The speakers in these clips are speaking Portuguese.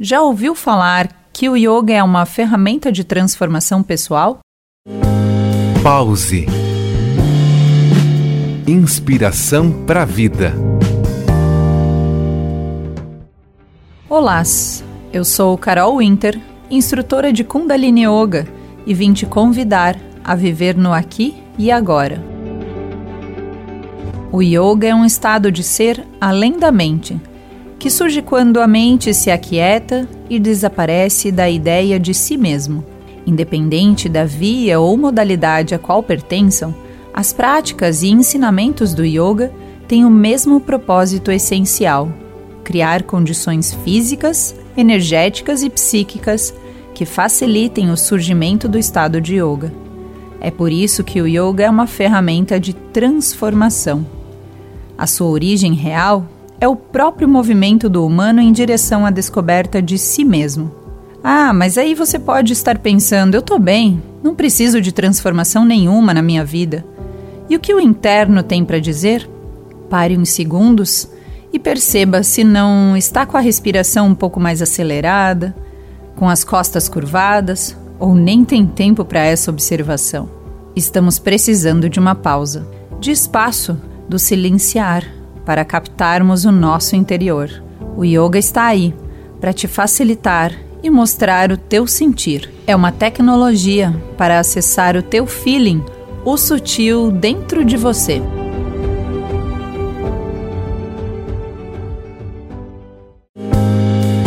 Já ouviu falar que o yoga é uma ferramenta de transformação pessoal? Pause. Inspiração para a vida. Olá, eu sou Carol Winter, instrutora de Kundalini Yoga, e vim te convidar a viver no aqui e agora. O yoga é um estado de ser além da mente que surge quando a mente se aquieta e desaparece da ideia de si mesmo. Independente da via ou modalidade a qual pertençam, as práticas e ensinamentos do yoga têm o mesmo propósito essencial: criar condições físicas, energéticas e psíquicas que facilitem o surgimento do estado de yoga. É por isso que o yoga é uma ferramenta de transformação. A sua origem real é o próprio movimento do humano em direção à descoberta de si mesmo. Ah, mas aí você pode estar pensando: eu estou bem, não preciso de transformação nenhuma na minha vida. E o que o interno tem para dizer? Pare uns segundos e perceba se não está com a respiração um pouco mais acelerada, com as costas curvadas ou nem tem tempo para essa observação. Estamos precisando de uma pausa, de espaço, do silenciar para captarmos o nosso interior. O yoga está aí para te facilitar e mostrar o teu sentir. É uma tecnologia para acessar o teu feeling, o sutil dentro de você.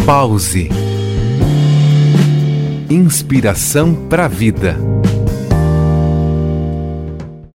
Pause. Inspiração para a vida.